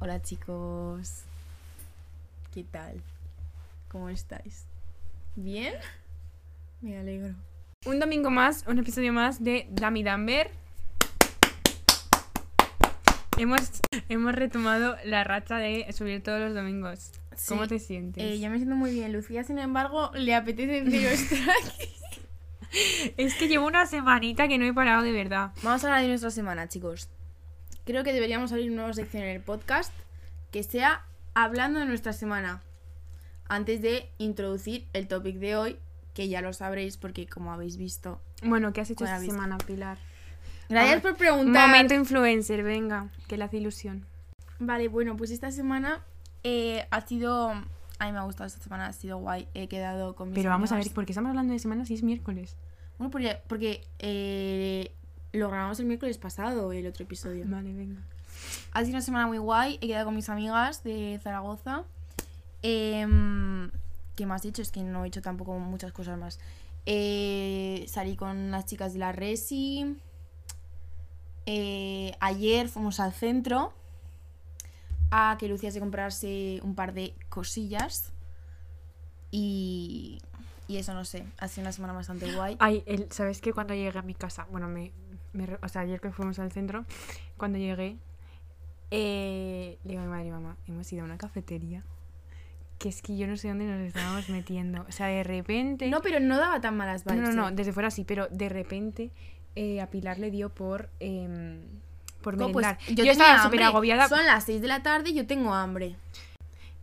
Hola chicos. ¿Qué tal? ¿Cómo estáis? ¿Bien? Me alegro. Un domingo más, un episodio más de Dami Damber. Hemos, hemos retomado la racha de subir todos los domingos. ¿Cómo Sí. te sientes? Eh, yo me siento muy bien. Lucía, sin embargo, le apetece cero estar aquí. Es que llevo una semanita que no he parado de verdad. Vamos a hablar de nuestra semana, chicos. Creo que deberíamos abrir una nueva sección en el podcast que sea hablando de nuestra semana. Antes de introducir el topic de hoy, que ya lo sabréis porque como habéis visto. Bueno, ¿qué has hecho esta semana, Pilar? Gracias por preguntar. Momento influencer, venga, que le hace ilusión. Vale, bueno, pues esta semana eh, ha sido... A mí me ha gustado esta semana, ha sido guay. He quedado con mis Pero vamos a ver. ¿por qué estamos hablando de semana si es miércoles? Bueno, porque, porque eh, lo grabamos el miércoles pasado, el otro episodio. Vale, venga. Ha sido una semana muy guay. He quedado con mis amigas de Zaragoza. Em, ¿Qué más he hecho? Es que no he hecho tampoco muchas cosas más. Eh, salí con las chicas de la Resi. Eh, ayer fuimos al centro a que Lucía se comprase un par de cosillas. Y, y eso no sé. Ha sido una semana bastante guay. Ay, el, ¿sabes qué? Cuando llegué a mi casa, bueno, me, me re- o sea, ayer que fuimos al centro, cuando llegué, eh, le digo a mi madre y mamá, hemos ido a una cafetería, que es que yo no sé dónde nos estábamos metiendo. O sea, de repente... No, pero no daba tan malas no, vibes. no, no, eh. desde fuera sí, pero de repente eh, a Pilar le dio por... em, por No, pues, yo, yo estaba súper agobiada. Son las 6 de la tarde y yo tengo hambre.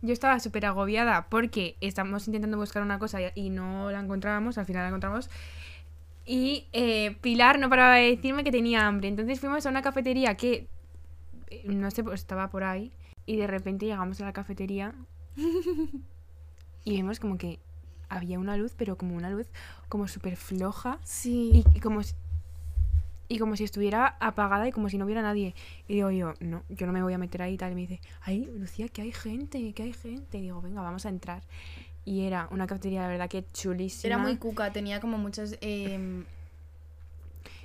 Yo estaba súper agobiada porque estamos intentando buscar una cosa y no la encontrábamos, al final la encontramos. Y eh, Pilar no paraba de decirme que tenía hambre. Entonces fuimos a una cafetería que, eh, no sé, pues estaba por ahí. Y de repente llegamos a la cafetería y vimos como que había una luz, pero como una luz como súper floja. Sí. Y, y como si, y como si estuviera apagada y como si no hubiera nadie. Y digo yo, no, yo no me voy a meter ahí y tal. Y me dice, ay, Lucía, que hay gente, que hay gente. Y digo, venga, vamos a entrar. Y era una cafetería, la verdad, que chulísima. Era muy cuca, tenía como muchas... em,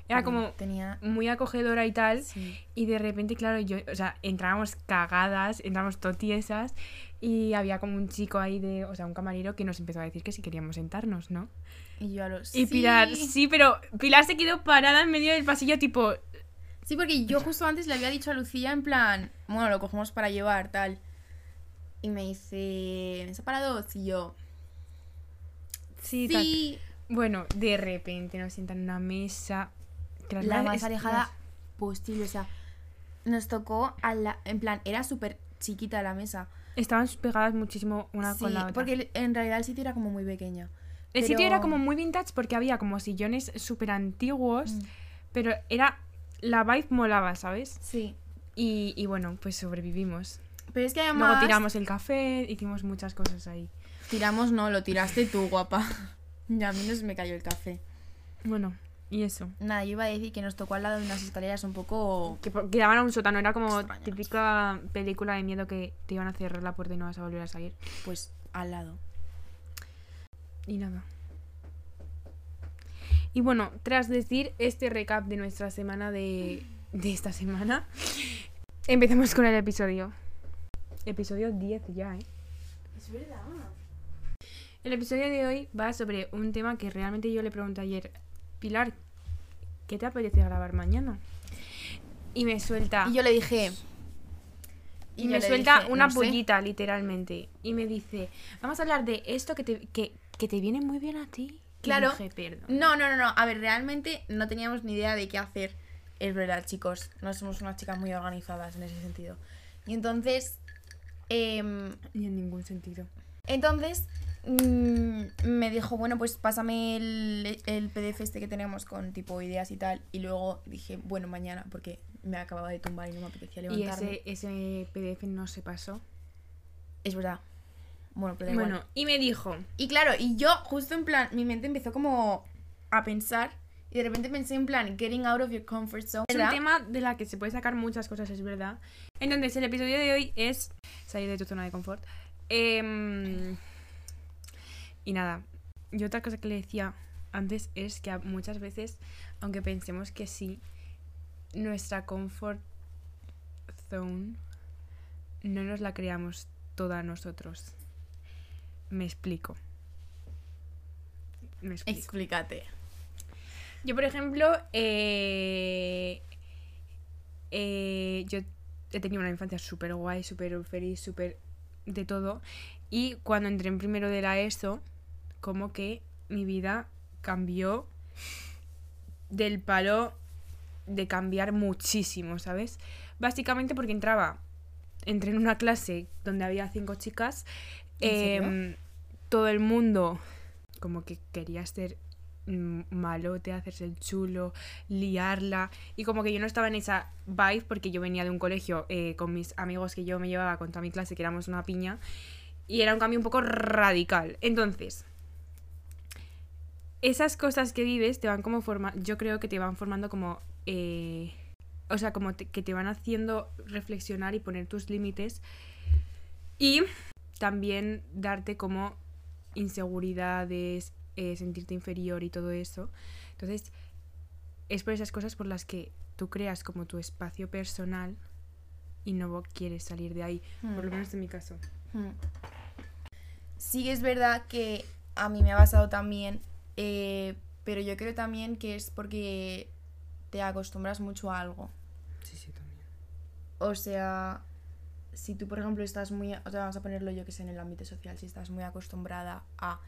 Era como Tenía... muy acogedora y tal. Sí. Y de repente, claro, yo, o sea, entrábamos cagadas, entramos totiesas. Y había como un chico ahí de, o sea, un camarero que nos empezó a decir que si queríamos sentarnos, ¿no? Y yo a los... Y Pilar, sí, pero Pilar se quedó parada en medio del pasillo, tipo, Sí, porque yo justo antes le había dicho a Lucía en plan... Bueno, lo cogemos para llevar, tal. Y me dice... ¿Mesa para dos? Y yo... sí. Sí. Bueno, de repente nos sientan en una mesa. que las La más es- alejada las- posible, o sea... Nos tocó a la... En plan, era súper chiquita la mesa. Estaban pegadas muchísimo una Sí, con la otra. porque en realidad el sitio era como muy pequeño. el sitio era como muy vintage porque había como sillones súper antiguos, Mm. pero era. La vibe molaba, ¿sabes? Sí. Y, y bueno, pues sobrevivimos. Pero es que además... Luego tiramos el café, hicimos muchas cosas ahí. Tiramos no, lo tiraste tú, guapa. Ya a mí no se me cayó el café. Bueno, y eso. Nada, yo iba a decir que nos tocó al lado de unas escaleras un poco... Que, daban a un sótano, era como Extrañas. típica película de miedo que te iban a cerrar la puerta y no vas a volver a salir. Pues al lado. Y nada. Y bueno, tras decir este recap de nuestra semana de, de esta semana, empecemos con el episodio. Episodio 10 ya, ¿eh? Es verdad. El episodio de hoy va sobre un tema que realmente yo le pregunté ayer, Pilar, ¿qué te apetece grabar mañana? Y me suelta... Y yo le dije... Y me suelta dije, una no sé. pollita, literalmente. Y me dice, vamos a hablar de esto que te, que, que te viene muy bien a ti. Claro. No, no, no, no. A ver, realmente no teníamos ni idea de qué hacer. Es verdad, chicos. No somos unas chicas muy organizadas en ese sentido. Y entonces... em, Ni en ningún sentido. Entonces mm, me dijo, bueno, pues pásame el, el PDF este que tenemos con tipo ideas y tal. Y luego dije, bueno, mañana, porque me acababa de tumbar y no me apetecía Y levantarme. ese, ese PDF no se pasó. Es verdad. Bueno, pero da Bueno, igual. y me dijo, Y claro, y yo justo en plan, mi mente empezó como a pensar. Y de repente pensé en plan, getting out of your comfort zone. es un tema de la que se puede sacar muchas cosas, es verdad. Entonces, el episodio de hoy es salir de tu zona de confort. Em, y nada, y otra cosa que le decía antes es que muchas veces, aunque pensemos que sí, nuestra comfort zone no nos la creamos toda nosotros. Me explico. Me explico. Explícate. Yo, por ejemplo, eh, eh, yo he tenido una infancia súper guay, súper feliz, súper de todo. Y cuando entré en primero de la ESO, como que mi vida cambió del palo de cambiar muchísimo, ¿sabes? Básicamente porque entraba, entré en una clase donde había cinco chicas, ¿En serio? em, todo el mundo como que quería ser malote, hacerse el chulo, liarla. Y como que yo no estaba en esa vibe porque yo venía de un colegio eh, con mis amigos que yo me llevaba con toda mi clase, que éramos una piña. Y era un cambio un poco radical. Entonces, esas cosas que vives te van como forma yo creo que te van formando como eh, o sea como que te van haciendo reflexionar y poner tus límites y también darte como inseguridades eh, sentirte inferior y todo eso entonces es por esas cosas por las que tú creas como tu espacio personal y no quieres salir de ahí por lo Hmm. menos en mi caso Hmm. Sí es verdad que a mí me ha pasado también, eh, pero yo creo también que es porque te acostumbras mucho a algo. sí sí también O sea, si tú, por ejemplo, estás muy... O sea, vamos a ponerlo yo que sé en el ámbito social, si estás muy acostumbrada a,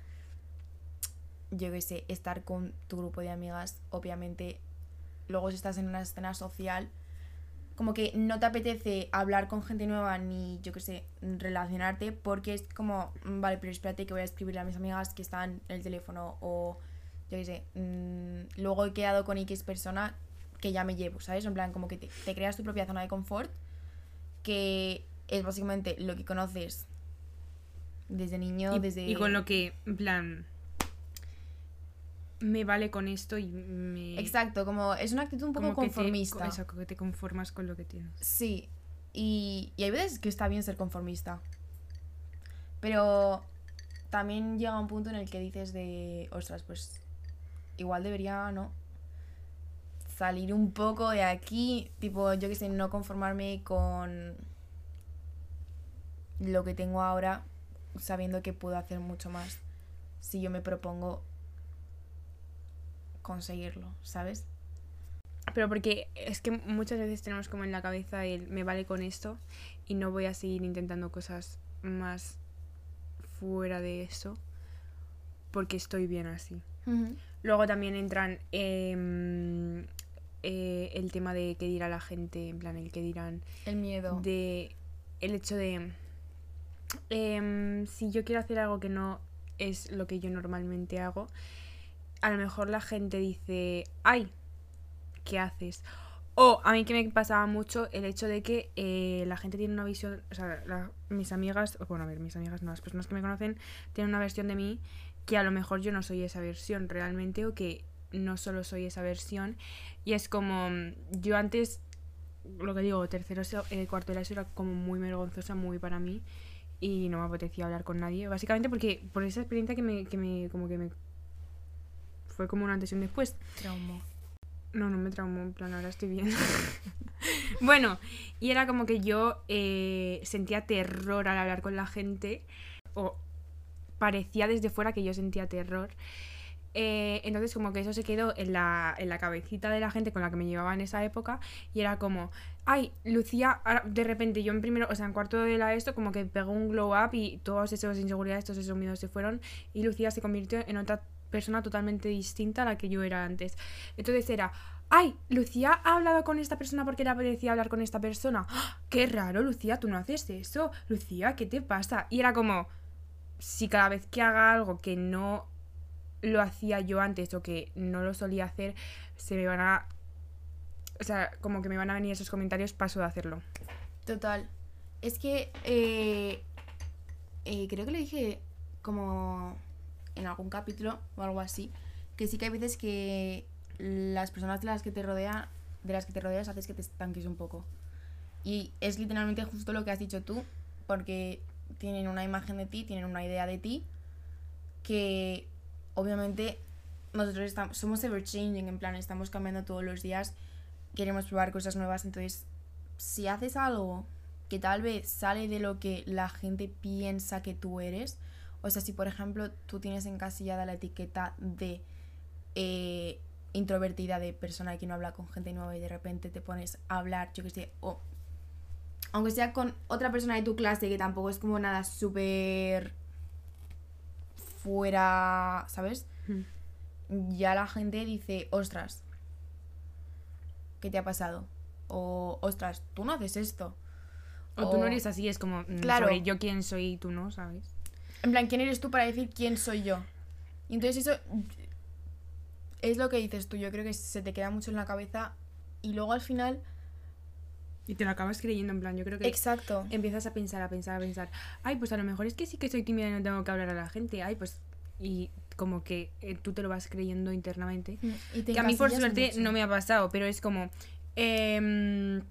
yo que sé, estar con tu grupo de amigas, obviamente, luego si estás en una escena social, como que no te apetece hablar con gente nueva ni, yo que sé, relacionarte porque es como, mm, vale, pero espérate que voy a escribirle a mis amigas que están en el teléfono o, yo que sé, mm, luego he quedado con X persona que ya me llevo, ¿sabes? En plan, como que te, te creas tu propia zona de confort que es básicamente lo que conoces desde niño, y, desde... y con lo que en plan me vale con esto y me Exacto, como es una actitud un poco como que te- conformista. eso, que te conformas con lo que tienes Sí, y, y hay veces que está bien ser conformista. Pero también llega un punto en el que dices de, ostras, pues igual debería, ¿no? Salir un poco de aquí, tipo, yo que sé, no conformarme con lo que tengo ahora, sabiendo que puedo hacer mucho más si yo me propongo conseguirlo, ¿sabes? pero porque es que muchas veces tenemos como en la cabeza el me vale con esto y no voy a seguir intentando cosas más fuera de eso porque estoy bien así Luego también entran em, eh, el tema de qué dirá la gente, en plan, el que dirán, El miedo. de el hecho de em, si yo quiero hacer algo que no es lo que yo normalmente hago, a lo mejor la gente dice, ay, ¿qué haces? O a mí que me pasaba mucho el hecho de que eh, la gente tiene una visión, o sea, mis amigas, bueno, a ver, mis amigas no, las personas que me conocen tienen una versión de mí que a lo mejor yo no soy esa versión realmente o que no solo soy esa versión y es como yo antes lo que digo tercero eh, cuarto de la era como muy vergonzosa muy para mí y no me apetecía hablar con nadie básicamente porque por esa experiencia que me, que me como que me fue como un antes y un después Trauma. no, no me traumó, en plan, ahora estoy bien. bueno, y era como que yo eh, sentía terror al hablar con la gente, o parecía desde fuera que yo sentía terror. Eh, entonces como que eso se quedó en la, en la cabecita de la gente con la que me llevaba en esa época y era como, ay, Lucía, de repente yo en primero, o sea, en cuarto de la esto, como que pegó un glow up y todas esas inseguridades, todos esos miedos se fueron y Lucía se convirtió en otra persona totalmente distinta a la que yo era antes. Entonces era, ay, Lucía ha hablado con esta persona porque le apetecía hablar con esta persona. ¡Ah! Qué raro, Lucía, tú no haces eso. Lucía, ¿qué te pasa? Y era como, si cada vez que haga algo que no lo hacía yo antes o que no lo solía hacer, se me van a... O sea, como que me van a venir esos comentarios, paso de hacerlo. Total. Es que eh, eh, creo que le dije como en algún capítulo o algo así, que sí que hay veces que las personas de las que te rodean, de las que te rodeas, haces que te estanques un poco. Y es literalmente justo lo que has dicho tú, porque tienen una imagen de ti, tienen una idea de ti, que obviamente nosotros estamos, somos ever changing, en plan, estamos cambiando todos los días, queremos probar cosas nuevas, entonces si haces algo que tal vez sale de lo que la gente piensa que tú eres. O sea, si por ejemplo tú tienes encasillada la etiqueta de eh, introvertida, de persona que no habla con gente nueva y de repente te pones a hablar, yo que sé, o aunque sea con otra persona de tu clase que tampoco es como nada súper fuera, ¿sabes? Hmm. Ya la gente dice, ostras, ¿qué te ha pasado? O, ostras, tú no haces esto. O tú no eres así, es como, mm, Claro. sobre yo quién soy y tú no, ¿sabes? En plan, ¿quién eres tú para decir quién soy yo? Y entonces eso es lo que dices tú. Yo creo que se te queda mucho en la cabeza y luego al final... Y te lo acabas creyendo, en plan, yo creo que Exacto. empiezas a pensar, a pensar, a pensar, ay, pues a lo mejor es que sí que soy tímida y no tengo que hablar a la gente, ay, pues... Y como que eh, tú te lo vas creyendo internamente. Y te Que a mí por suerte mucho. no me ha pasado, pero es como... em,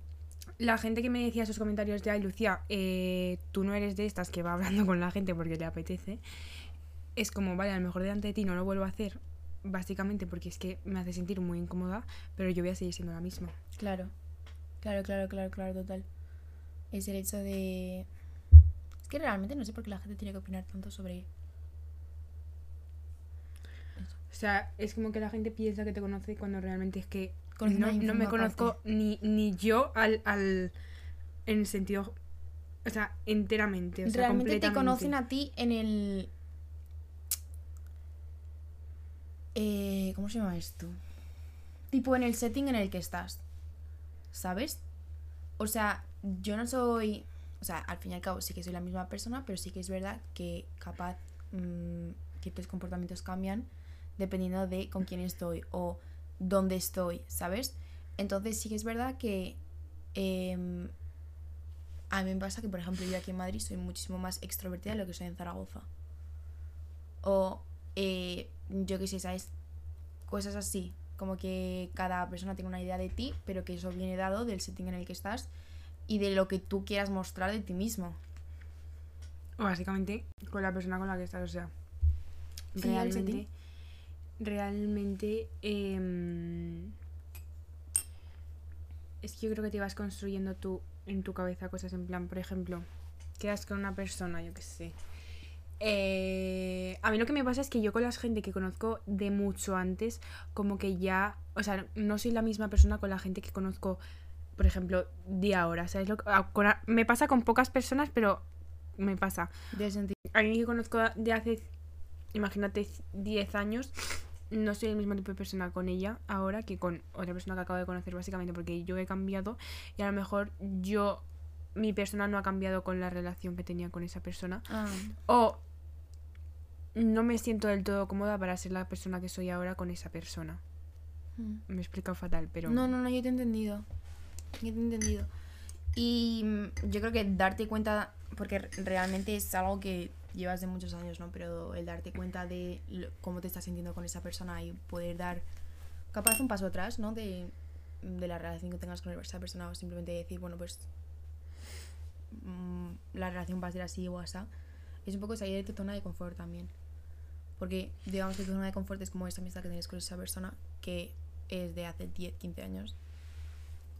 la gente que me decía esos comentarios de, ay, Lucía, eh, tú no eres de estas que va hablando con la gente porque le apetece, es como, vale, a lo mejor delante de ti no lo vuelvo a hacer, básicamente porque es que me hace sentir muy incómoda, pero yo voy a seguir siendo la misma. Claro. Claro, claro, claro, claro, total. Es el hecho de... Es que realmente no sé por qué la gente tiene que opinar tanto sobre... O sea, es como que la gente piensa que te conoce cuando realmente es que no, no me conozco parte. ni, ni yo al, al... En el sentido... O sea, enteramente. O sea, realmente te conocen a ti en el... Eh, ¿Cómo se llama esto? Tipo en el setting en el que estás. ¿Sabes? O sea, yo no soy... O sea, al fin y al cabo sí que soy la misma persona, pero sí que es verdad que capaz mm, ciertos comportamientos cambian dependiendo de con quién estoy o dónde estoy, ¿sabes? Entonces sí que es verdad que em, a mí me pasa que, por ejemplo, yo aquí en Madrid soy muchísimo más extrovertida de lo que soy en Zaragoza. O, eh, yo qué sé, ¿sabes? Cosas así. Como que cada persona tiene una idea de ti, pero que eso viene dado del setting en el que estás y de lo que tú quieras mostrar de ti mismo. O básicamente con la persona con la que estás, o sea. Sí, al realmente. setting. Realmente. em, es que yo creo que te vas construyendo tú en tu cabeza cosas en plan, por ejemplo, quedas con una persona, yo qué sé. Eh, a mí lo que me pasa es que yo con la gente que conozco de mucho antes, como que ya, o sea, no soy la misma persona con la gente que conozco, por ejemplo, de ahora. ¿sabes? Lo que- a- con a- me pasa con pocas personas, pero me pasa. De. Alguien que conozco de hace, imagínate, 10 años, no soy el mismo tipo de persona con ella ahora que con otra persona que acabo de conocer, básicamente, porque yo he cambiado y a lo mejor yo, mi persona no ha cambiado con la relación que tenía con esa persona. Ah, O no me siento del todo cómoda para ser la persona que soy ahora con esa persona. mm. Me he explicado fatal, pero... No, no, no, yo te he entendido. Yo te he entendido. Y mm, yo creo que darte cuenta, porque re- realmente es algo que llevas de muchos años, ¿no? Pero el darte cuenta de lo- cómo te estás sintiendo con esa persona y poder dar capaz un paso atrás, ¿no? De, de la relación que tengas con esa persona o simplemente decir, bueno, pues mm, la relación va a ser así o así. Es un poco salir de tu zona de confort también. Porque digamos que tu zona de confort es como esa amistad que tienes con esa persona que es de hace 10, 15 años.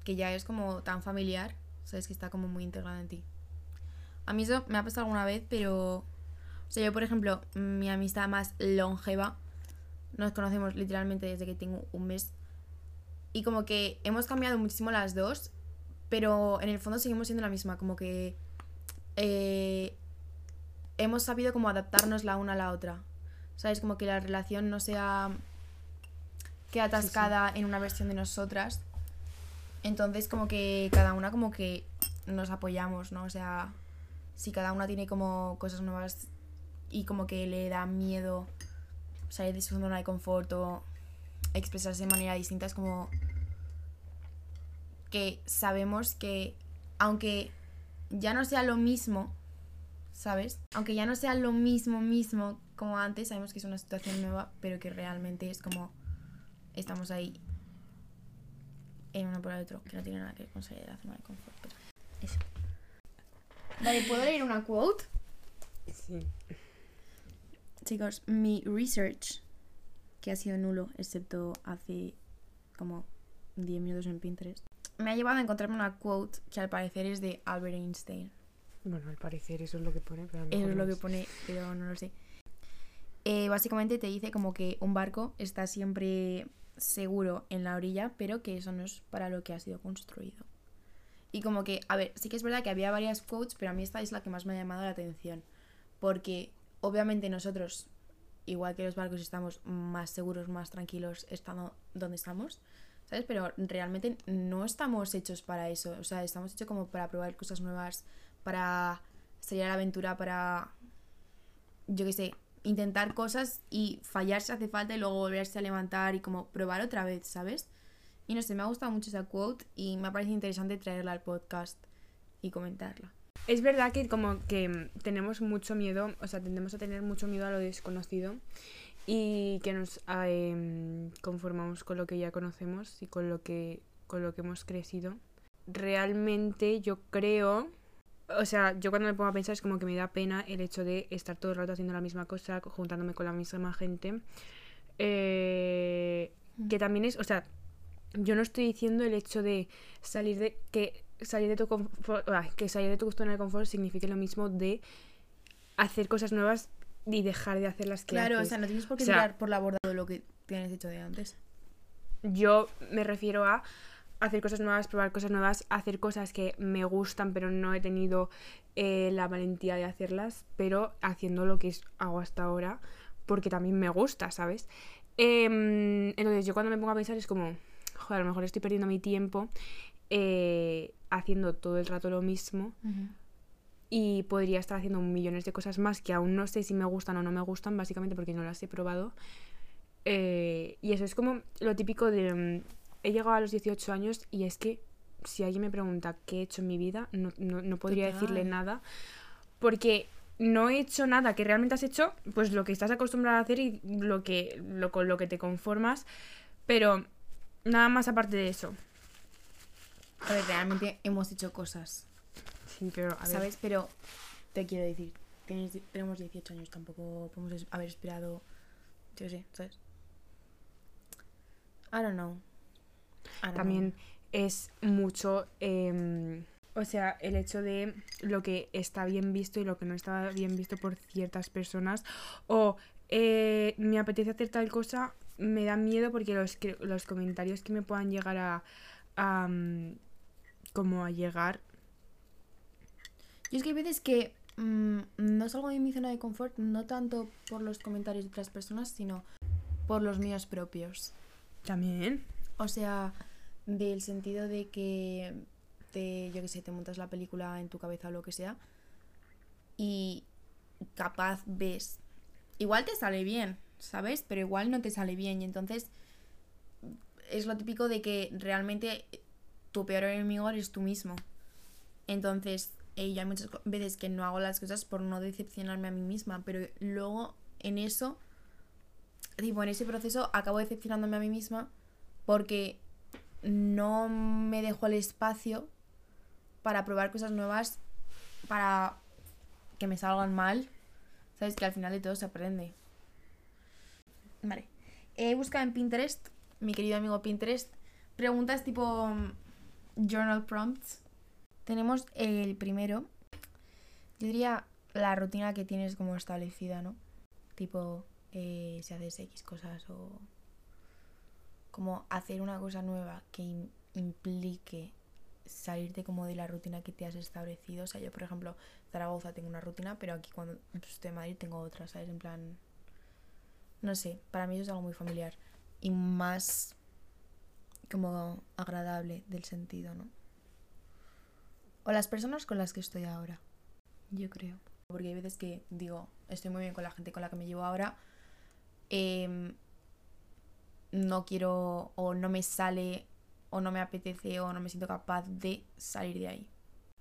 Que ya es como tan familiar, sabes que está como muy integrada en ti. A mí eso me ha pasado alguna vez, pero... O sea, yo por ejemplo, mi amistad más longeva, nos conocemos literalmente desde que tengo un mes. Y como que hemos cambiado muchísimo las dos, pero en el fondo seguimos siendo la misma. Como que eh, hemos sabido como adaptarnos la una a la otra. ¿Sabes? Como que la relación no sea queda atascada en una versión de nosotras. Entonces como que cada una como que nos apoyamos, ¿no? O sea, si cada una tiene como cosas nuevas y como que le da miedo salir de su zona de confort o expresarse de manera distinta, es como que sabemos que aunque ya no sea lo mismo, ¿sabes? Aunque ya no sea lo mismo mismo como antes, sabemos que es una situación nueva, pero que realmente es como estamos ahí en uno por el otro, que no tiene nada que ver con salir de la zona de confort. pero eso. Vale, ¿puedo leer una quote? Sí. Chicos, mi research, que ha sido nulo, excepto hace como 10 minutos en Pinterest, me ha llevado a encontrarme una quote que al parecer es de Albert Einstein. Bueno, al parecer eso es lo que pone, pero Eso es lo que pone, pero no lo sé. Eh, básicamente te dice como que un barco está siempre seguro en la orilla, pero que eso no es para lo que ha sido construido. Y como que, a ver, sí que es verdad que había varias quotes, pero a mí esta es la que más me ha llamado la atención. Porque obviamente nosotros, igual que los barcos, estamos más seguros, más tranquilos estando donde estamos, ¿sabes? Pero realmente no estamos hechos para eso. O sea, estamos hechos como para probar cosas nuevas, para salir a la aventura, para, yo qué sé, intentar cosas y fallar si hace falta y luego volverse a levantar y como probar otra vez, ¿sabes? Y no sé, me ha gustado mucho esa quote y me ha parecido interesante traerla al podcast y comentarla. Es verdad que como que mm, tenemos mucho miedo, o sea, tendemos a tener mucho miedo a lo desconocido y que nos ah, em, conformamos con lo que ya conocemos y con lo que con lo que hemos crecido. Realmente yo creo, o sea, yo cuando me pongo a pensar es como que me da pena el hecho de estar todo el rato haciendo la misma cosa, juntándome con la misma gente. Eh, que también es, o sea, yo no estoy diciendo el hecho de salir de que salir de tu confort, que salir de tu zona de confort signifique lo mismo de hacer cosas nuevas y dejar de hacer las que Claro, o sea, no tienes por qué O sea- tirar por la borda de lo que tienes hecho de antes. Yo me refiero a hacer cosas nuevas, probar cosas nuevas, hacer cosas que me gustan pero no he tenido eh, la valentía de hacerlas, pero haciendo lo que hago hasta ahora porque también me gusta, ¿sabes? Em, entonces yo cuando me pongo a pensar es como, joder, a lo mejor estoy perdiendo mi tiempo eh, haciendo todo el rato lo mismo y podría estar haciendo millones de cosas más que aún no sé si me gustan o no me gustan, básicamente porque no las he probado. Eh, y eso es como lo típico de... mm, he llegado a los 18 años y es que si alguien me pregunta qué he hecho en mi vida, no, no- no podría Total. decirle nada. Porque no he hecho nada que realmente has hecho, pues lo que estás acostumbrado a hacer y lo que, lo, con lo que te conformas. Pero nada más aparte de eso. A ver, realmente hemos hecho cosas, Sí, pero a ver. ¿sabes? Pero te quiero decir, tienes- tenemos 18 años, tampoco podemos haber esperado, yo sé, ¿sabes? I don't know. I don't también es mucho, em, o sea, el hecho de lo que está bien visto y lo que no está bien visto por ciertas personas. O eh, me apetece hacer tal cosa, me da miedo porque los, los comentarios que me puedan llegar a, a, mm, como a llegar. Yo es que hay veces que mm, no salgo de mi zona de confort, no tanto por los comentarios de otras personas, sino por los míos propios. También. O sea, del sentido de que te, yo que sé, te montas la película en tu cabeza o lo que sea y capaz ves, igual te sale bien, ¿sabes? Pero igual no te sale bien y entonces es lo típico de que realmente tu peor enemigo eres tú mismo. Entonces, eh, yo hay muchas veces que no hago las cosas por no decepcionarme a mí misma, pero luego en eso, tipo, en ese proceso acabo decepcionándome a mí misma porque no me dejo el espacio para probar cosas nuevas, para que me salgan mal. Sabes que al final de todo se aprende. Vale. He buscado en Pinterest, mi querido amigo Pinterest, preguntas tipo journal prompts. Tenemos el primero. Yo diría la rutina que tienes como establecida, ¿no? Tipo, eh, si haces X cosas o como hacer una cosa nueva que im- implique salirte como de la rutina que te has establecido. O sea, yo, por ejemplo, Zaragoza tengo una rutina, pero aquí cuando estoy en Madrid tengo otra, ¿sabes? En plan, no sé, para mí eso es algo muy familiar y más como agradable del sentido, ¿no? O las personas con las que estoy ahora, yo creo. Porque hay veces que digo, estoy muy bien con la gente con la que me llevo ahora, em, no quiero o no me sale o no me apetece o no me siento capaz de salir de ahí.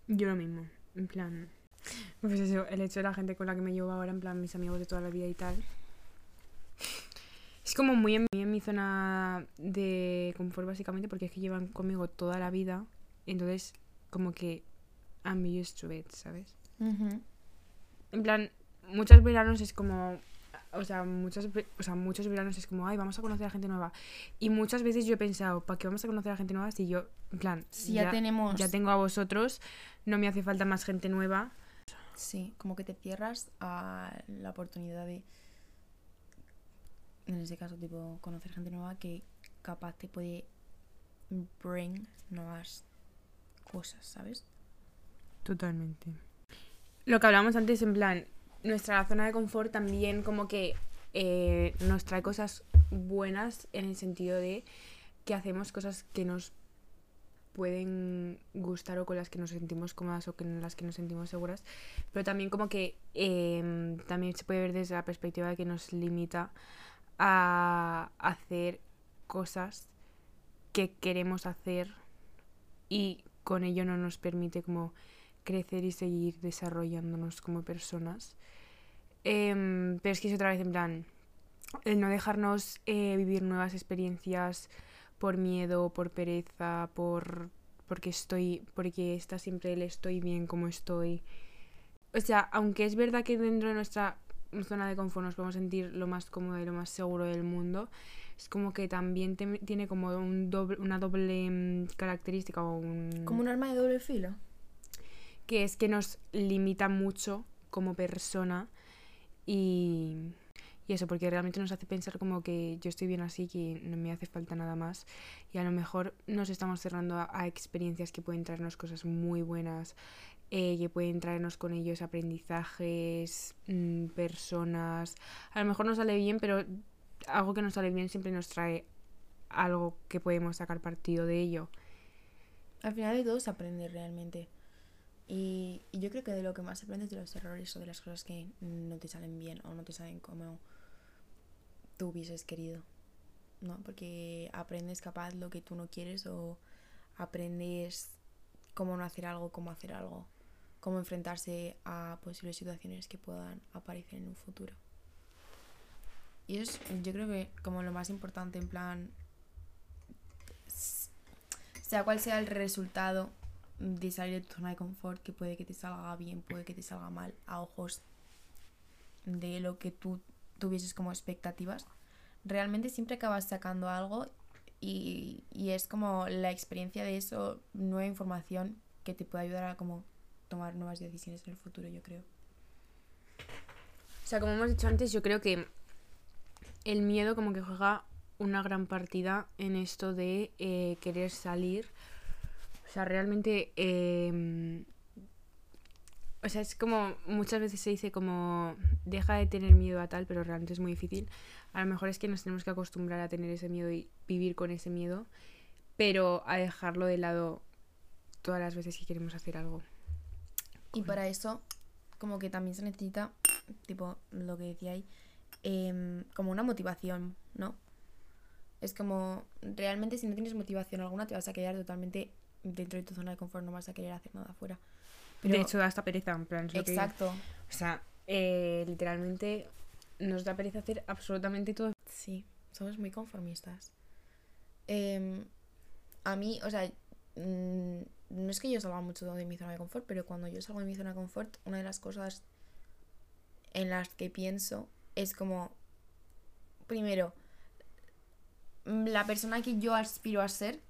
Yo lo mismo. En plan. Pues eso, el hecho de la gente con la que me llevo ahora, en plan mis amigos de toda la vida y tal. Es como muy en, en mi zona de confort, básicamente, porque es que llevan conmigo toda la vida. Entonces, como que I'm used to it, ¿sabes? En plan, muchos veranos es como. O sea, muchos, ve- o sea, muchos veranos es como, ay, vamos a conocer a gente nueva. Y muchas veces yo he pensado, ¿para qué vamos a conocer a gente nueva si yo En plan, Si ya tenemos- Ya tengo a vosotros, no me hace falta más gente nueva. Sí, como que te cierras a la oportunidad de, en ese caso, tipo, conocer gente nueva que capaz te puede bring nuevas cosas, ¿sabes? Totalmente. Lo que hablamos antes, en plan, nuestra zona de confort también como que eh, nos trae cosas buenas en el sentido de que hacemos cosas que nos pueden gustar o con las que nos sentimos cómodas o con las que nos sentimos seguras, pero también como que eh, también se puede ver desde la perspectiva de que nos limita a hacer cosas que queremos hacer y con ello no nos permite como crecer y seguir desarrollándonos como personas. Em, pero es que es otra vez en plan, el no dejarnos eh, vivir nuevas experiencias por miedo, por pereza, por porque estoy, porque está siempre el estoy bien como estoy. O sea, aunque es verdad que dentro de nuestra zona de confort nos podemos sentir lo más cómodo y lo más seguro del mundo, es como que también te- tiene como un doble, una doble mm, característica o un Como un arma de doble filo. que es que nos limita mucho como persona y, y eso, porque realmente nos hace pensar como que yo estoy bien así, que no me hace falta nada más y a lo mejor nos estamos cerrando a, a experiencias que pueden traernos cosas muy buenas, eh, que pueden traernos con ellos aprendizajes, mm, personas, a lo mejor no sale bien, pero algo que nos sale bien siempre nos trae algo que podemos sacar partido de ello. Al final de todo se aprende realmente. Y, y yo creo que de lo que más aprendes de los errores o de las cosas que no te salen bien o no te salen como tú hubieses querido. ¿No? Porque aprendes capaz lo que tú no quieres o aprendes cómo no hacer algo, cómo hacer algo. Cómo enfrentarse a posibles situaciones que puedan aparecer en un futuro. Y es, yo creo que como lo más importante en plan sea cual sea el resultado de salir de tu zona de confort, que puede que te salga bien, puede que te salga mal, a ojos de lo que tú tuvieses como expectativas, realmente siempre acabas sacando algo y, y es como la experiencia de eso, nueva información que te puede ayudar a como tomar nuevas decisiones en el futuro, yo creo. O sea, como hemos dicho antes, yo creo que el miedo como que juega una gran partida en esto de eh, querer salir. O sea, realmente... eh, o sea, es como muchas veces se dice como deja de tener miedo a tal, pero realmente es muy difícil. A lo mejor es que nos tenemos que acostumbrar a tener ese miedo y vivir con ese miedo, pero a dejarlo de lado todas las veces que queremos hacer algo. Y para eso, como que también se necesita, tipo lo que decía ahí, em, como una motivación, ¿no? Es como, realmente si no tienes motivación alguna, te vas a quedar totalmente dentro de tu zona de confort, no vas a querer hacer nada afuera. Pero, de hecho, da hasta pereza, en plan. que- exacto. O sea, eh, literalmente nos da pereza hacer absolutamente todo. Sí, somos muy conformistas. Em, a mí, o sea, mm, no es que yo salga mucho de mi zona de confort, pero cuando yo salgo de mi zona de confort, una de las cosas en las que pienso es como, primero, la persona que yo aspiro a ser,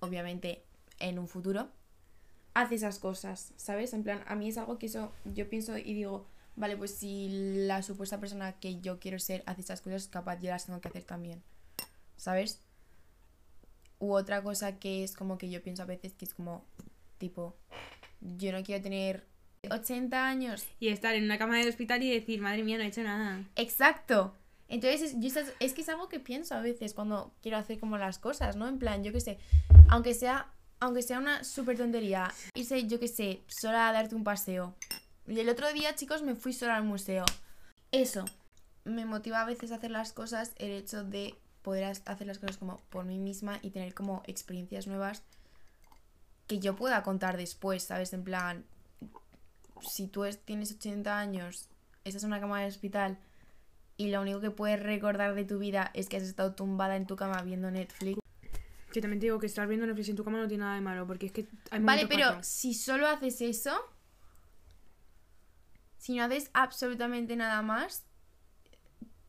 obviamente en un futuro, hace esas cosas, ¿sabes? En plan, a mí es algo que eso yo pienso y digo, vale, pues si la supuesta persona que yo quiero ser hace esas cosas, capaz yo las tengo que hacer también, ¿sabes? U otra cosa que es como que yo pienso a veces que es como, tipo, yo no quiero tener 80 años. Y estar en una cama del hospital y decir, madre mía, no he hecho nada. Exacto. Entonces, es, yo es, es que es algo que pienso a veces cuando quiero hacer como las cosas, ¿no? En plan, yo qué sé, aunque sea, aunque sea una súper tontería, irse, yo qué sé, sola a darte un paseo. Y el otro día, chicos, me fui sola al museo. Eso me motiva a veces a hacer las cosas, el hecho de poder hacer las cosas como por mí misma y tener como experiencias nuevas que yo pueda contar después, ¿sabes? En plan, si tú es- tienes 80 años, estás en una cama de hospital y lo único que puedes recordar de tu vida es que has estado tumbada en tu cama viendo Netflix. Que también te digo que estar viendo Netflix en tu cama no tiene nada de malo, porque es que hay Vale, pero si solo haces eso, si no haces absolutamente nada más,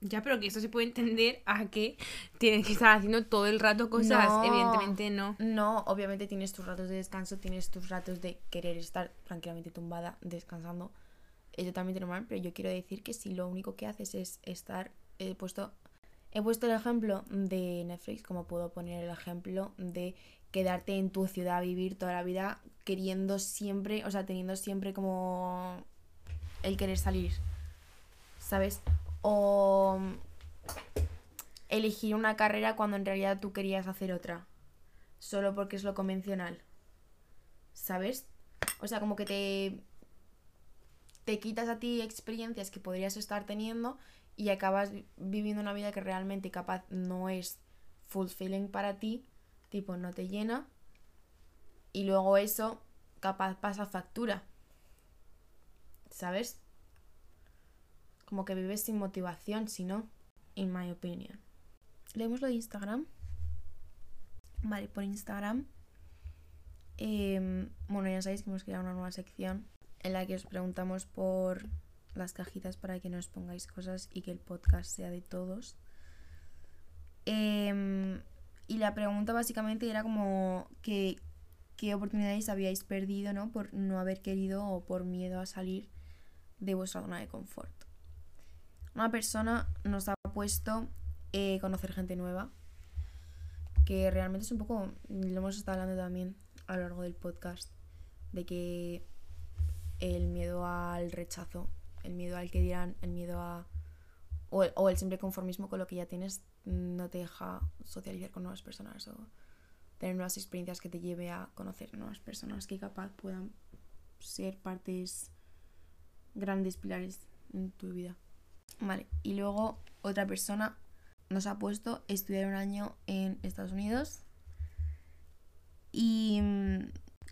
Ya, pero que eso se puede entender a que tienes que estar haciendo todo el rato cosas. No. Evidentemente no. No, obviamente tienes tus ratos de descanso, tienes tus ratos de querer estar tranquilamente tumbada, descansando. Es totalmente normal, pero yo quiero decir que si lo único que haces es estar, he puesto, he puesto el ejemplo de Netflix, como puedo poner el ejemplo de quedarte en tu ciudad vivir toda la vida queriendo siempre, o sea, teniendo siempre como el querer salir, ¿sabes? O elegir una carrera cuando en realidad tú querías hacer otra, solo porque es lo convencional, ¿sabes? O sea, como que te te quitas a ti experiencias que podrías estar teniendo y acabas vi- viviendo una vida que realmente capaz no es fulfilling para ti, tipo no te llena y luego eso capaz pasa factura. ¿Sabes? Como que vives sin motivación, si no, in my opinion. Leemos lo de Instagram. Vale, por Instagram. em, bueno, ya sabéis que hemos creado una nueva sección en la que os preguntamos por las cajitas para que nos pongáis cosas y que el podcast sea de todos. Em, y la pregunta básicamente era como que qué oportunidades habíais perdido, ¿no? Por no haber querido o por miedo a salir de vuestra zona de confort. Una persona nos ha puesto eh, conocer gente nueva, que realmente es un poco, lo hemos estado hablando también a lo largo del podcast, de que el miedo al rechazo, el miedo al que dirán, el miedo a... O o el simple conformismo con lo que ya tienes no te deja socializar con nuevas personas o tener nuevas experiencias que te lleve a conocer nuevas personas que capaz puedan ser partes grandes pilares en tu vida. Vale, y luego otra persona nos ha puesto estudiar un año en Estados Unidos y mm,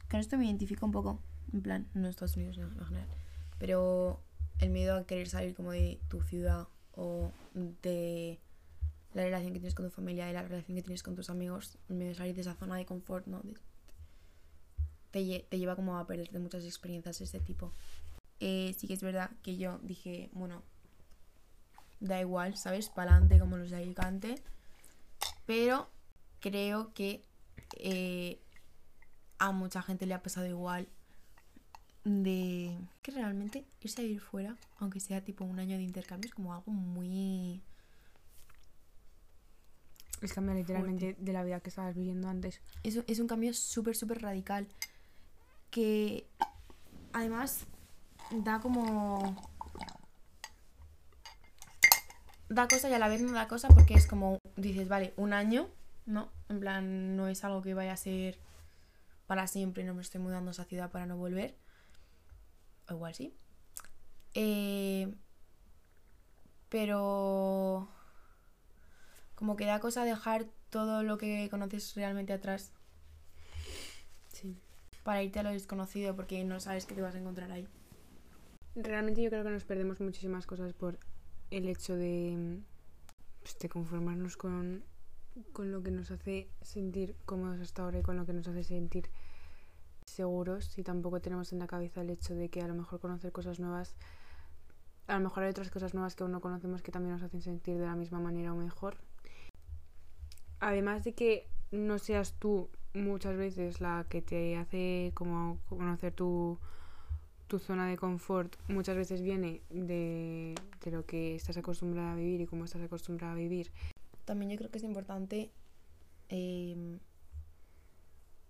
con esto me identifico un poco, en plan, no Estados Unidos en general, pero el miedo a querer salir como de tu ciudad o de la relación que tienes con tu familia, de la relación que tienes con tus amigos, el miedo de salir de esa zona de confort, ¿no? Te, te lleva como a perderte muchas experiencias de este tipo. Eh, sí que es verdad que yo dije, bueno, da igual, ¿sabes? Para adelante como los de Alicante. Pero creo que eh, a mucha gente le ha pasado igual de que realmente irse a vivir fuera, aunque sea tipo un año de intercambio, es como algo muy... Es cambia literalmente de la vida que estabas viviendo antes. Es, es un cambio súper, súper radical. Que además da como... Da cosa y a la vez no da cosa porque es como, dices, vale, un año, ¿no? En plan, no es algo que vaya a ser para siempre, no me estoy mudando a esa ciudad para no volver. O igual sí. Eh, pero como que da cosa dejar todo lo que conoces realmente atrás Sí. para irte a lo desconocido porque no sabes qué te vas a encontrar ahí. Realmente yo creo que nos perdemos muchísimas cosas por el hecho de, pues, de conformarnos con, con lo que nos hace sentir cómodos hasta ahora y con lo que nos hace sentir seguros y tampoco tenemos en la cabeza el hecho de que a lo mejor conocer cosas nuevas, a lo mejor hay otras cosas nuevas que aún no conocemos que también nos hacen sentir de la misma manera o mejor. Además de que no seas tú muchas veces la que te hace como conocer tu, tu zona de confort muchas veces viene de, de lo que estás acostumbrada a vivir y cómo estás acostumbrada a vivir. También yo creo que es importante eh,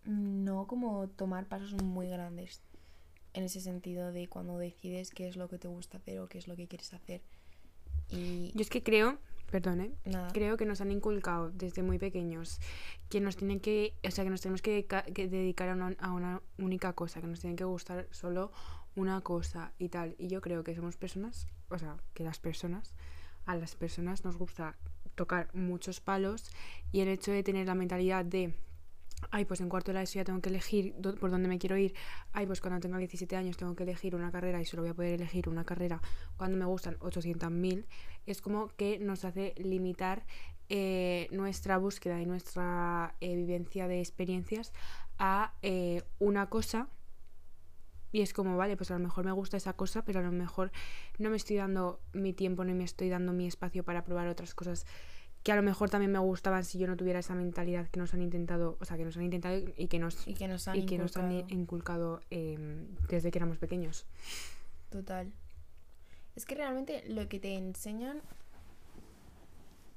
no como tomar pasos muy grandes en ese sentido de cuando decides qué es lo que te gusta hacer o qué es lo que quieres hacer. Y Yo es que creo, perdón, ¿eh? nada, creo que nos han inculcado desde muy pequeños que nos tienen que, o sea, que nos tenemos que dedicar a una, a una única cosa, que nos tienen que gustar solo una cosa y tal. Y yo creo que somos personas, o sea, que las personas, a las personas nos gusta tocar muchos palos y el hecho de tener la mentalidad de ay, pues en cuarto de la ESO ya tengo que elegir por dónde me quiero ir. Ay, pues cuando tenga 17 años tengo que elegir una carrera y solo voy a poder elegir una carrera cuando me gustan 800.000. Es como que nos hace limitar eh, nuestra búsqueda y nuestra eh, vivencia de experiencias a eh, una cosa Y es como, vale, pues a lo mejor me gusta esa cosa, pero a lo mejor no me estoy dando mi tiempo, ni me estoy dando mi espacio para probar otras cosas que a lo mejor también me gustaban si yo no tuviera esa mentalidad que nos han intentado, o sea, que nos han intentado y que nos, Y que nos han y que nos han inculcado. em, desde que éramos pequeños. Total. Es que realmente lo que te enseñan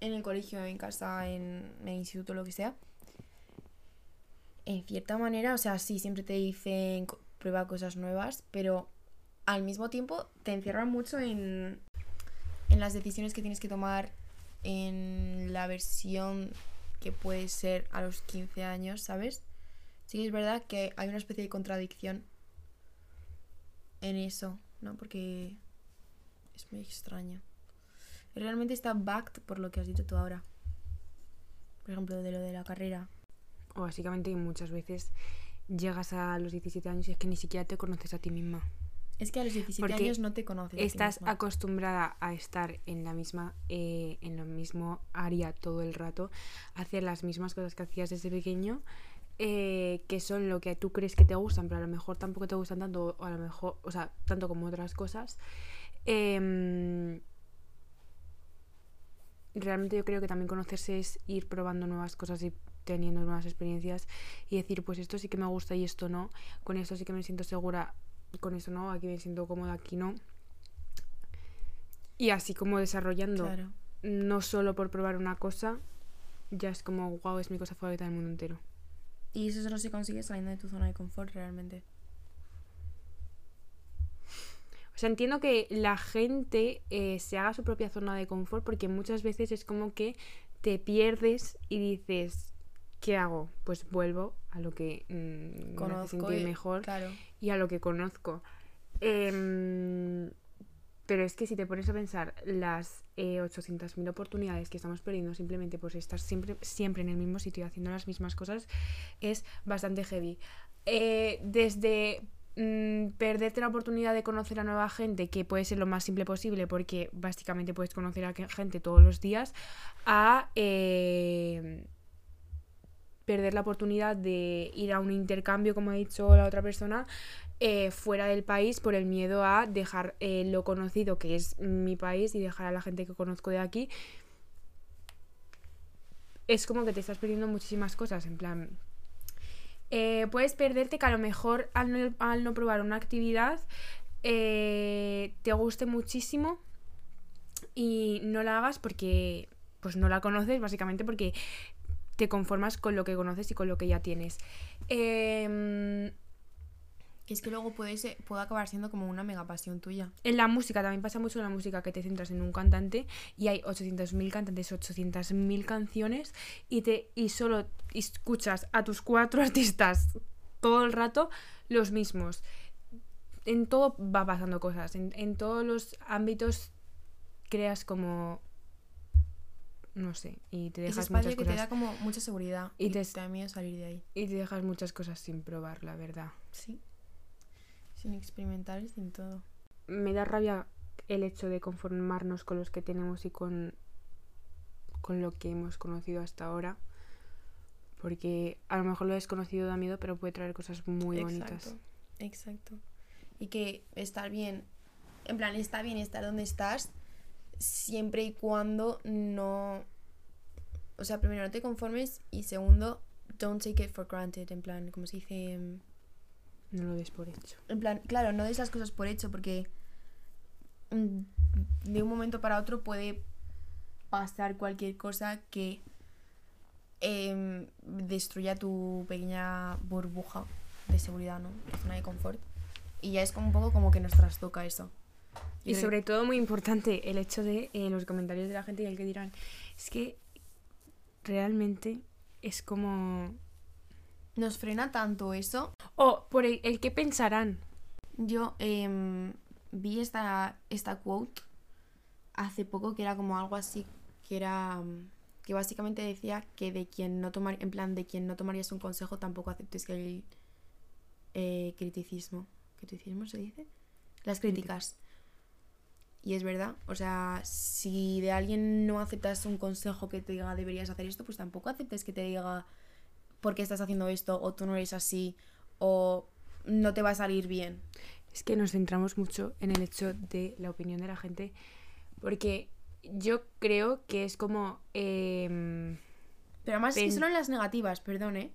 en el colegio, en casa, en el instituto, lo que sea, en cierta manera, o sea, sí, siempre te dicen prueba cosas nuevas, pero al mismo tiempo te encierran mucho en, en las decisiones que tienes que tomar en la versión que puede ser a los 15 años, ¿sabes? Sí es verdad que hay una especie de contradicción en eso, ¿no? Porque es muy extraño. Realmente está backed por lo que has dicho tú ahora. Por ejemplo, de lo de la carrera. O básicamente muchas veces llegas a los 17 años y es que ni siquiera te conoces a ti misma. Es que a los 17 Porque años no te conoces. a ti Estás misma. acostumbrada a estar en la misma, eh, en lo mismo área todo el rato, a hacer las mismas cosas que hacías desde pequeño, eh, que son lo que tú crees que te gustan, pero a lo mejor tampoco te gustan tanto, o a lo mejor, o sea, tanto como otras cosas. Em, realmente yo creo que también conocerse es ir probando nuevas cosas y teniendo nuevas experiencias y decir, pues esto sí que me gusta y esto no, con esto sí que me siento segura, con esto no, aquí me siento cómoda, aquí no. Y así como desarrollando, Claro. no solo por probar una cosa, ya es como, wow, es mi cosa favorita del mundo entero. Y eso solo se consigue saliendo de tu zona de confort realmente. O sea, entiendo que la gente eh, se haga su propia zona de confort porque muchas veces es como que te pierdes y dices, ¿qué hago? Pues vuelvo a lo que mm, me hace Conozco sentir y- mejor Claro. y a lo que conozco. Em, pero es que si te pones a pensar las eh, 800.000 oportunidades que estamos perdiendo simplemente por estar siempre, siempre en el mismo sitio y haciendo las mismas cosas, es bastante heavy. Eh, desde mm, perderte la oportunidad de conocer a nueva gente, que puede ser lo más simple posible, porque básicamente puedes conocer a gente todos los días, a eh, perder la oportunidad de ir a un intercambio, como ha dicho la otra persona, eh, fuera del país por el miedo a dejar eh, lo conocido que es mi país y dejar a la gente que conozco de aquí. Es como que te estás perdiendo muchísimas cosas, en plan... eh, puedes perderte que a lo mejor al no, probar una actividad te guste muchísimo y no la hagas porque pues no la conoces básicamente porque te conformas con lo que conoces y con lo que ya tienes. Em, es que luego puede, ser- puede acabar siendo como una mega pasión tuya. En la música también pasa mucho en la música que te centras en un cantante y hay 800.000 cantantes, 800.000 canciones y te y solo escuchas a tus cuatro artistas todo el rato los mismos. En todo va pasando cosas, en, en todos los ámbitos creas como no sé, y te dejas espacio muchas que cosas te da como mucha seguridad. Y Y, te- te da miedo salir de ahí. y te dejas muchas cosas sin probar, la verdad. Sí. Sin experimentar y sin todo. me da rabia el hecho de conformarnos con los que tenemos y con, con lo que hemos conocido hasta ahora. Porque a lo mejor lo desconocido da miedo, pero puede traer cosas muy bonitas. Exacto. Y que estar bien, en plan, está bien estar donde estás, siempre y cuando no... O sea, primero, no te conformes y segundo, don't take it for granted, en plan, como se dice... em, No lo des por hecho. En plan, claro, no des las cosas por hecho porque mm, de un momento para otro puede pasar cualquier cosa que em, destruya tu pequeña burbuja de seguridad, ¿no? Zona de confort. Y ya es como un poco como que nos trastoca eso. Y sobre todo muy importante el hecho de eh, los comentarios de la gente y el que dirán, es que realmente es como... Nos frena tanto eso. O por el, el que pensarán. Yo em, vi esta, esta quote hace poco que era como algo así, que era que básicamente decía que de quien no tomar, en plan de quien no tomarías un consejo tampoco aceptes que el eh, criticismo, criticismo se dice, las críticas. Y es verdad, o sea, si de alguien no aceptas un consejo que te diga deberías hacer esto, pues tampoco aceptes que te diga por qué estás haciendo esto o tú no eres así o no te va a salir bien. Es que nos centramos mucho en el hecho de la opinión de la gente, porque yo creo que es como... em, Pero además es que solo en las negativas, perdón, ¿eh?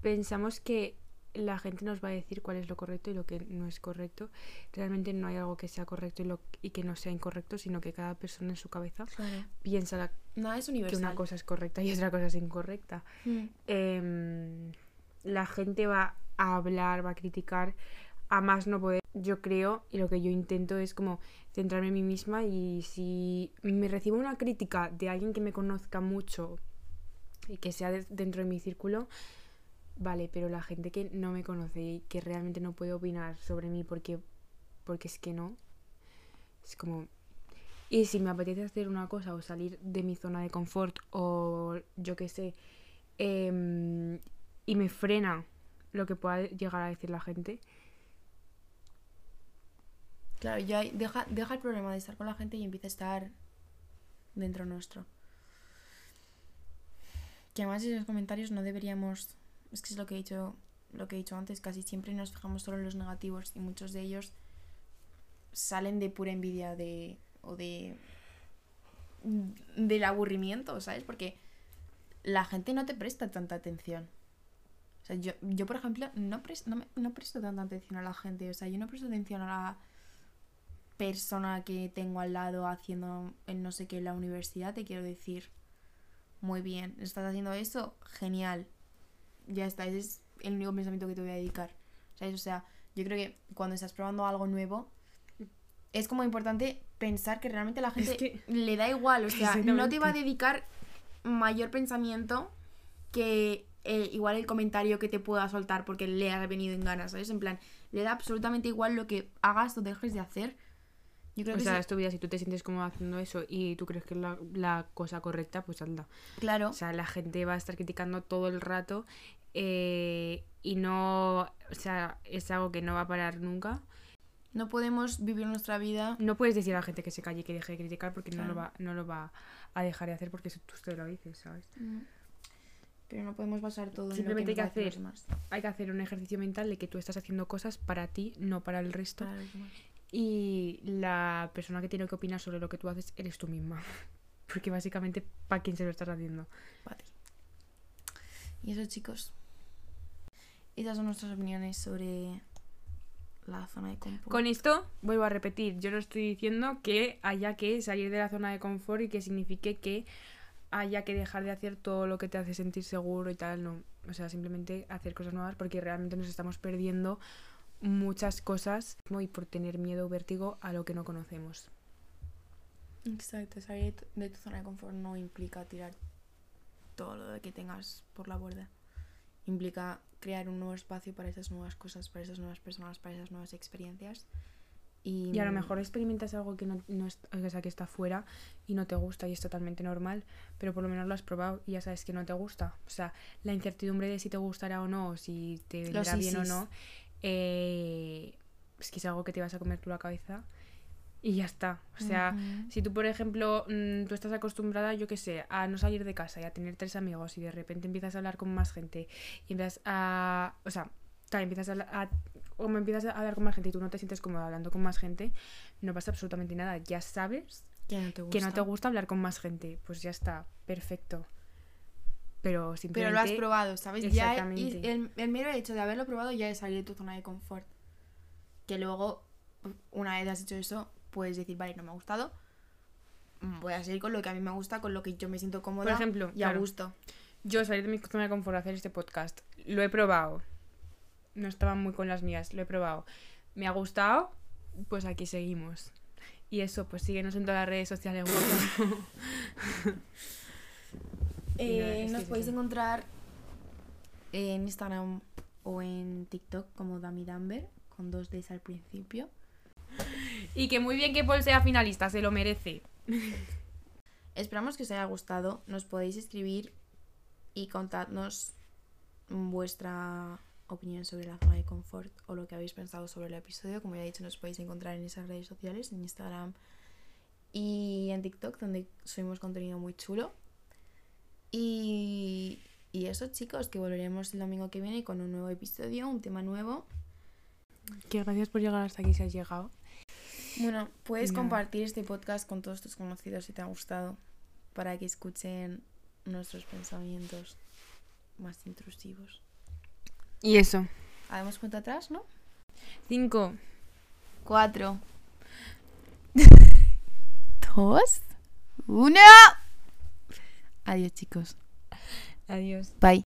pensamos que la gente nos va a decir cuál es lo correcto y lo que no es correcto. Realmente no hay algo que sea correcto y, lo, y que no sea incorrecto, sino que cada persona en su cabeza Claro. piensa la- Nada es que una cosa es correcta y otra cosa es incorrecta. Mm. Em, la gente va a hablar, va a criticar a más no poder. Yo creo y lo que yo intento es como centrarme en mí misma y si me recibo una crítica de alguien que me conozca mucho y que sea de- dentro de mi círculo, vale, pero la gente que no me conoce y que realmente no puede opinar sobre mí porque, porque es que no, es como... Y si me apetece hacer una cosa o salir de mi zona de confort o yo qué sé, em, y me frena lo que pueda llegar a decir la gente, Claro, ya deja, deja el problema de estar con la gente y empieza a estar dentro nuestro. Que además esos comentarios no deberíamos. Es que es lo que he dicho, lo que he dicho antes, casi siempre nos fijamos solo en los negativos y muchos de ellos salen de pura envidia de. o de. del aburrimiento, ¿sabes? Porque la gente no te presta tanta atención. O sea, yo, yo por ejemplo, no, pres- no, me- no presto tanta atención a la gente. O sea, yo no presto atención a la persona que tengo al lado haciendo el no sé qué en la universidad, te quiero decir. Muy bien, estás haciendo eso, genial. Ya está, ese es el único pensamiento que te voy a dedicar. ¿Sabes? O sea, yo creo que cuando estás probando algo nuevo, es como importante pensar que realmente a la gente que- le da igual. O sea, no te va a dedicar mayor pensamiento que eh, igual el comentario que te pueda soltar porque le ha venido en ganas, ¿sabes? En plan, le da absolutamente igual lo que hagas o dejes de hacer. Yo creo o que sea, sí- es tu vida, si tú te sientes cómodo haciendo eso y tú crees que es la, la cosa correcta, pues anda. claro. O sea, la gente va a estar criticando todo el rato eh, y no, o sea, es algo que no va a parar nunca. No podemos vivir nuestra vida. No puedes decir a la gente que se calle y que deje de criticar porque no, lo va, no lo va a dejar de hacer porque tú te lo dices, ¿sabes? Pero no podemos basar todo Simplemente en lo hay que hacen los hacer- demás. Hay que hacer un ejercicio mental de que tú estás haciendo cosas para ti, no para el resto. Para. Y la persona que tiene que opinar sobre lo que tú haces eres tú misma. Porque básicamente, ¿para quién se lo estás haciendo? Para ti. Y eso, chicos. Esas son nuestras opiniones sobre la zona de confort. Con esto, vuelvo a repetir, yo no estoy diciendo que haya que salir de la zona de confort y que signifique que haya que dejar de hacer todo lo que te hace sentir seguro y tal, no. O sea, simplemente hacer cosas nuevas porque realmente nos estamos perdiendo muchas cosas ¿no? y por tener miedo o vértigo a lo que no conocemos. Exacto, salir de tu, zona de confort no implica tirar todo lo que tengas por la borda. Implica crear un nuevo espacio para esas nuevas cosas, para esas nuevas personas, para esas nuevas experiencias. Y, Y a lo mejor experimentas algo que no, no es- o sea, que está fuera y no te gusta y es totalmente normal, pero por lo menos lo has probado y ya sabes que no te gusta. O sea, la incertidumbre de si te gustará o no, o si te vendrá bien o no, eh, es que es algo que te vas a comer tú la cabeza y ya está. O sea, si tú, por ejemplo, mm, tú estás acostumbrada, yo qué sé, a no salir de casa y a tener tres amigos y de repente empiezas a hablar con más gente y empiezas a... O sea, claro, empiezas a, a- como empiezas a hablar con más gente y tú no te sientes cómoda hablando con más gente, no pasa absolutamente nada. Ya sabes que no que no te gusta hablar con más gente. Pues ya está, perfecto. Pero Pero simplemente... lo has probado, ¿sabes? Ya Exactamente. y el, el mero hecho de haberlo probado ya es salir de tu zona de confort. Que luego, una vez has hecho eso, puedes decir, vale, no me ha gustado. mm, Voy a seguir con lo que a mí me gusta, con lo que yo me siento cómoda Por ejemplo, y a claro. gusto. Yo salir de mi zona de confort a hacer este podcast, lo he probado. No estaba muy con las mías, lo he probado. Me ha gustado, pues aquí seguimos. Y eso, pues síguenos en todas las redes sociales. Eh, nos podéis encontrar en Instagram o en TikTok como Dami con dos Ds al principio. y que muy bien que Paul sea finalista, se lo merece. Esperamos que os haya gustado. Nos podéis escribir y contadnos vuestra opinión sobre la zona de confort o lo que habéis pensado sobre el episodio. Como ya he dicho, nos podéis encontrar en esas redes sociales, en Instagram y en TikTok, donde subimos contenido muy chulo. Y, y eso, chicos, que volveremos el domingo que viene con un nuevo episodio, un tema nuevo. Que gracias por llegar hasta aquí si has llegado. Bueno, puedes Nada. compartir este podcast con todos tus conocidos si te ha gustado para que escuchen nuestros pensamientos más intrusivos. Y eso. Hagamos cuenta atrás, ¿no? Cinco. Cuatro. Dos. Uno. Adiós, chicos. Adiós. Bye.